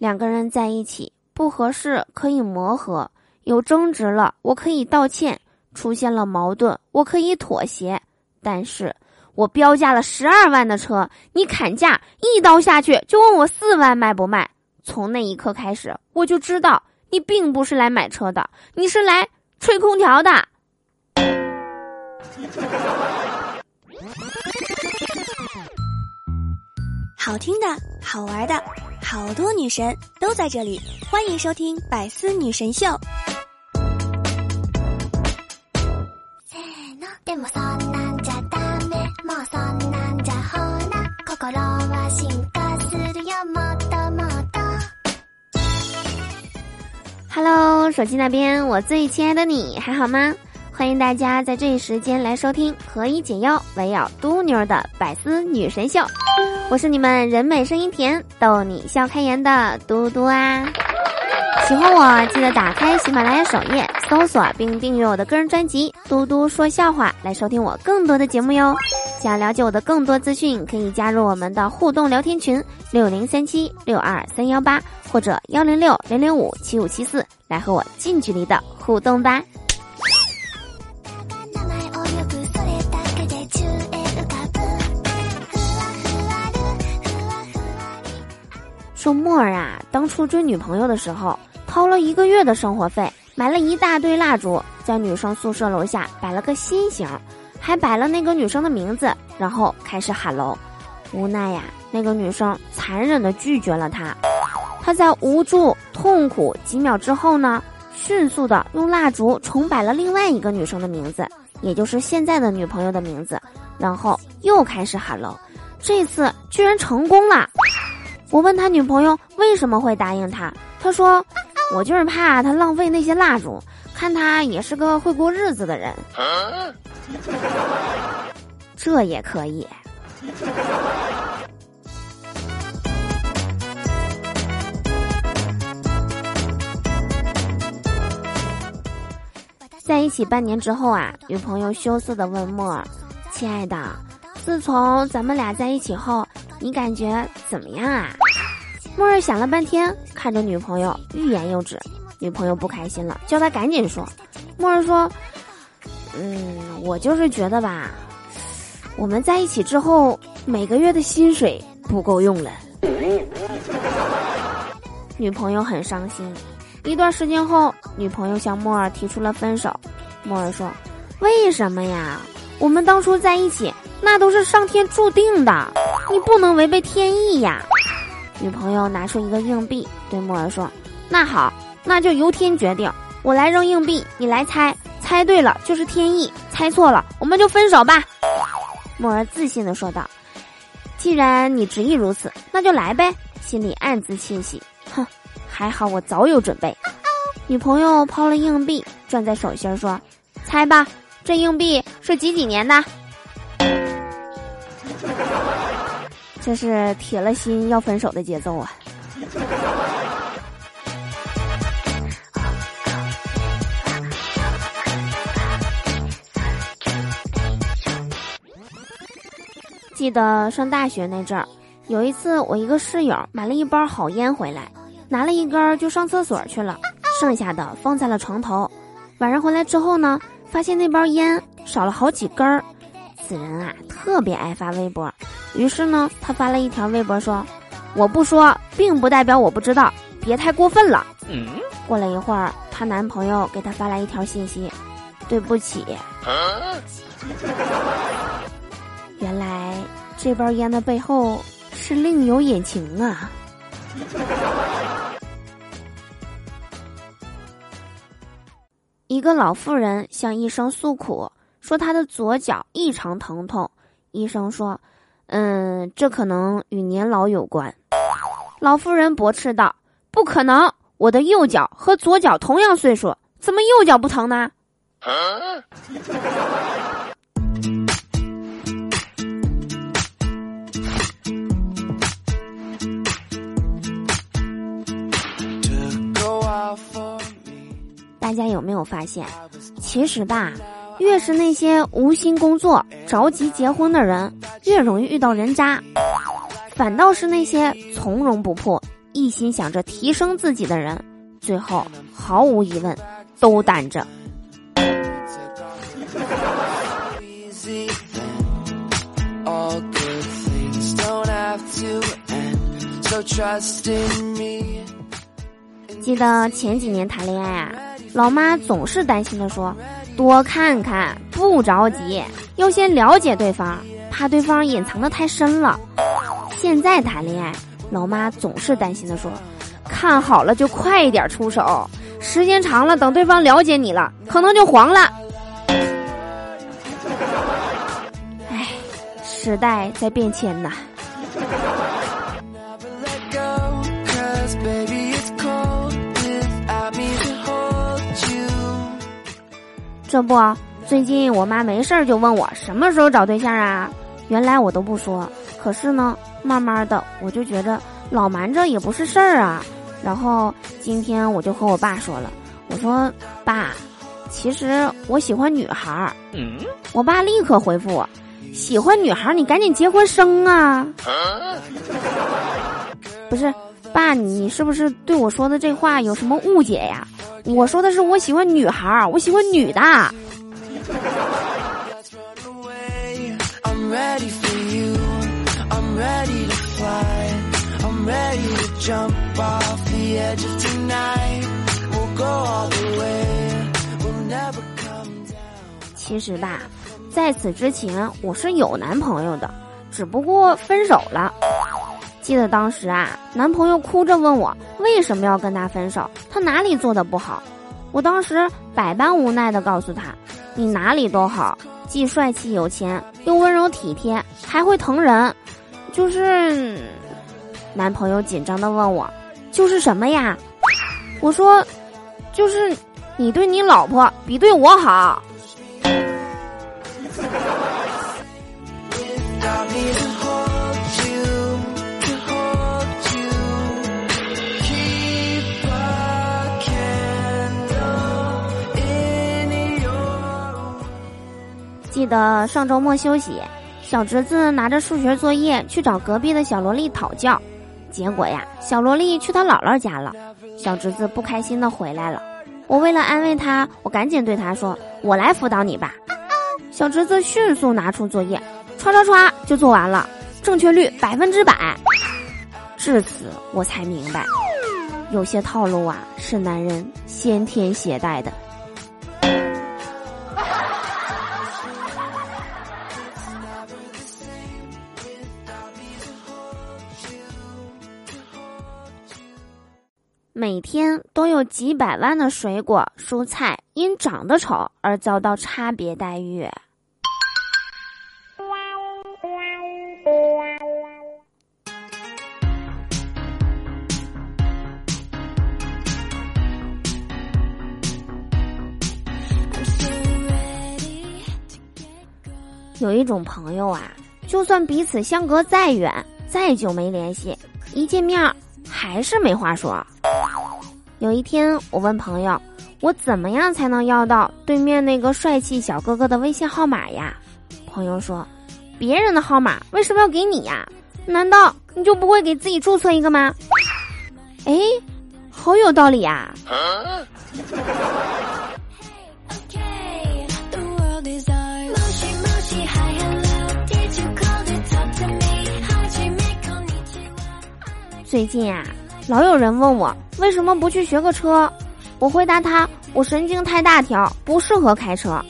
两个人在一起不合适可以磨合，有争执了我可以道歉，出现了矛盾我可以妥协。但是我标价了十二万的车，你砍价一刀下去就问我四万卖不卖？从那一刻开始，我就知道你并不是来买车的，你是来吹空调的。好听的，好玩的，好多女神都在这里，欢迎收听《百思女神秀》。Hello，手机那边，我最亲爱的你还好吗？欢迎大家在这一时间来收听何以解忧，唯有嘟妞的百思女神秀。我是你们人美声音甜、逗你笑开颜的嘟嘟啊！喜欢我记得打开喜马拉雅首页，搜索并订阅我的个人专辑《嘟嘟说笑话》，来收听我更多的节目哟。想了解我的更多资讯，可以加入我们的互动聊天群六零三七六二三幺八或者幺零六零零五七五七四，来和我近距离的互动吧。说沫儿啊，当初追女朋友的时候，掏了一个月的生活费，买了一大堆蜡烛，在女生宿舍楼下摆了个心形，还摆了那个女生的名字，然后开始喊楼。无奈呀，那个女生残忍的拒绝了他。他在无助、痛苦几秒之后呢，迅速的用蜡烛重摆了另外一个女生的名字，也就是现在的女朋友的名字，然后又开始喊楼。这次居然成功了。我问他女朋友为什么会答应他，他说：“我就是怕他浪费那些蜡烛，看他也是个会过日子的人。”这也可以。在一起半年之后啊，女朋友羞涩的问莫儿：“亲爱的，自从咱们俩在一起后。”你感觉怎么样啊？莫儿想了半天，看着女朋友欲言又止。女朋友不开心了，叫他赶紧说。莫儿说：“嗯，我就是觉得吧，我们在一起之后，每个月的薪水不够用了。”女朋友很伤心。一段时间后，女朋友向莫儿提出了分手。莫儿说：“为什么呀？我们当初在一起，那都是上天注定的。”你不能违背天意呀！女朋友拿出一个硬币，对木儿说：“那好，那就由天决定。我来扔硬币，你来猜，猜对了就是天意，猜错了我们就分手吧。”木儿自信的说道：“既然你执意如此，那就来呗。”心里暗自窃喜，哼，还好我早有准备。女朋友抛了硬币，攥在手心说：“猜吧，这硬币是几几年的？”这是铁了心要分手的节奏啊！记得上大学那阵儿，有一次我一个室友买了一包好烟回来，拿了一根就上厕所去了，剩下的放在了床头。晚上回来之后呢，发现那包烟少了好几根儿。此人啊，特别爱发微博。于是呢，他发了一条微博说：“我不说，并不代表我不知道，别太过分了。”过了一会儿，她男朋友给她发来一条信息：“对不起。”原来这包烟的背后是另有隐情啊！一个老妇人向医生诉苦，说他的左脚异常疼痛。医生说。嗯，这可能与年老有关。老妇人驳斥道：“不可能，我的右脚和左脚同样岁数，怎么右脚不疼呢？”大家有没有发现，其实吧？越是那些无心工作、着急结婚的人，越容易遇到人渣；反倒是那些从容不迫、一心想着提升自己的人，最后毫无疑问都单着。记得前几年谈恋爱啊，老妈总是担心的说：“多看看，不着急，要先了解对方，怕对方隐藏的太深了。”现在谈恋爱，老妈总是担心的说：“看好了就快一点出手，时间长了，等对方了解你了，可能就黄了。”哎，时代在变迁呐。这不，最近我妈没事儿就问我什么时候找对象啊？原来我都不说，可是呢，慢慢的我就觉着老瞒着也不是事儿啊。然后今天我就和我爸说了，我说爸，其实我喜欢女孩儿。我爸立刻回复我，喜欢女孩儿你赶紧结婚生啊！不是，爸，你是不是对我说的这话有什么误解呀？我说的是我喜欢女孩儿，我喜欢女的。其实吧，在此之前我是有男朋友的，只不过分手了。记得当时啊，男朋友哭着问我为什么要跟他分手，他哪里做的不好？我当时百般无奈的告诉他：“你哪里都好，既帅气有钱，又温柔体贴，还会疼人。”就是，男朋友紧张的问我：“就是什么呀？”我说：“就是你对你老婆比对我好。”记得上周末休息，小侄子拿着数学作业去找隔壁的小萝莉讨教，结果呀，小萝莉去他姥姥家了，小侄子不开心的回来了。我为了安慰他，我赶紧对他说：“我来辅导你吧。”小侄子迅速拿出作业，唰唰唰就做完了，正确率百分之百。至此，我才明白，有些套路啊，是男人先天携带的。每天都有几百万的水果、蔬菜因长得丑而遭到差别待遇。有一种朋友啊，就算彼此相隔再远、再久没联系，一见面还是没话说。有一天，我问朋友：“我怎么样才能要到对面那个帅气小哥哥的微信号码呀？”朋友说：“别人的号码为什么要给你呀？难道你就不会给自己注册一个吗？”哎，好有道理呀！最近啊。老有人问我为什么不去学个车，我回答他我神经太大条，不适合开车，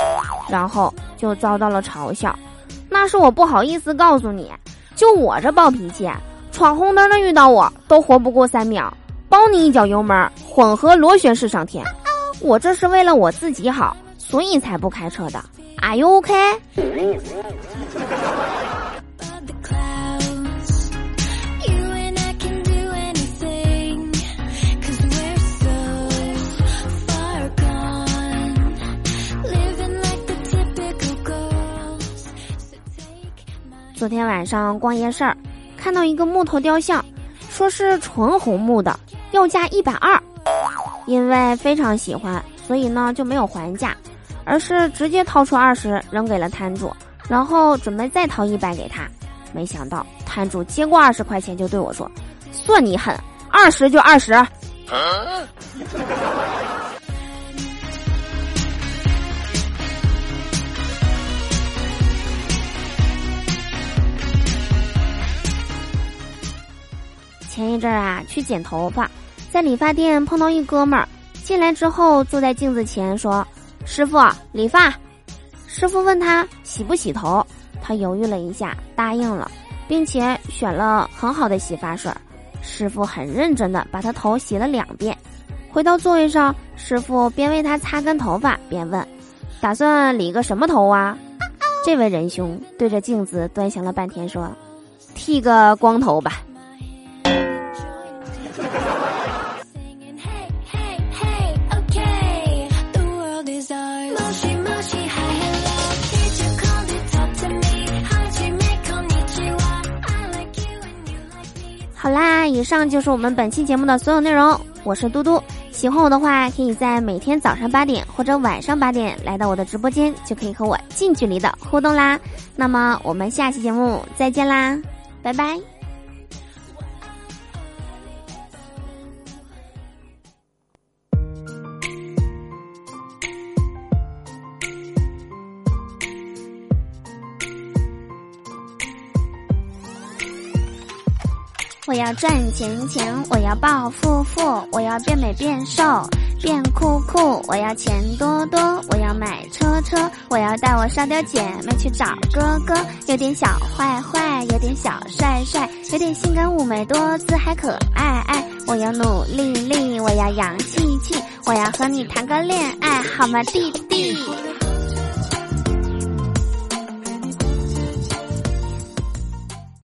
然后就遭到了嘲笑。那是我不好意思告诉你，就我这暴脾气，闯红灯的遇到我都活不过三秒，包你一脚油门，混合螺旋式上天。我这是为了我自己好，所以才不开车的。Are you OK？昨天晚上逛夜市儿，看到一个木头雕像，说是纯红木的，要价一百二。因为非常喜欢，所以呢就没有还价，而是直接掏出二十扔给了摊主，然后准备再掏一百给他。没想到摊主接过二十块钱就对我说：“算你狠，二十就二十。前阵儿啊，去剪头发，在理发店碰到一哥们儿，进来之后坐在镜子前说：“师傅，理发。”师傅问他洗不洗头，他犹豫了一下，答应了，并且选了很好的洗发水。师傅很认真的把他头洗了两遍。回到座位上，师傅边为他擦干头发，边问：“打算理个什么头啊？”这位仁兄对着镜子端详了半天，说：“剃个光头吧。”以上就是我们本期节目的所有内容。我是嘟嘟，喜欢我的话，可以在每天早上八点或者晚上八点来到我的直播间，就可以和我近距离的互动啦。那么我们下期节目再见啦，拜拜。我要赚钱钱，我要暴富富，我要变美变瘦变酷酷，我要钱多多，我要买车车，我要带我沙雕姐妹去找哥哥，有点小坏坏，有点小帅帅，有点性感妩媚多姿还可爱爱。我要努力力，我要洋气气，我要和你谈个恋爱好吗，弟弟？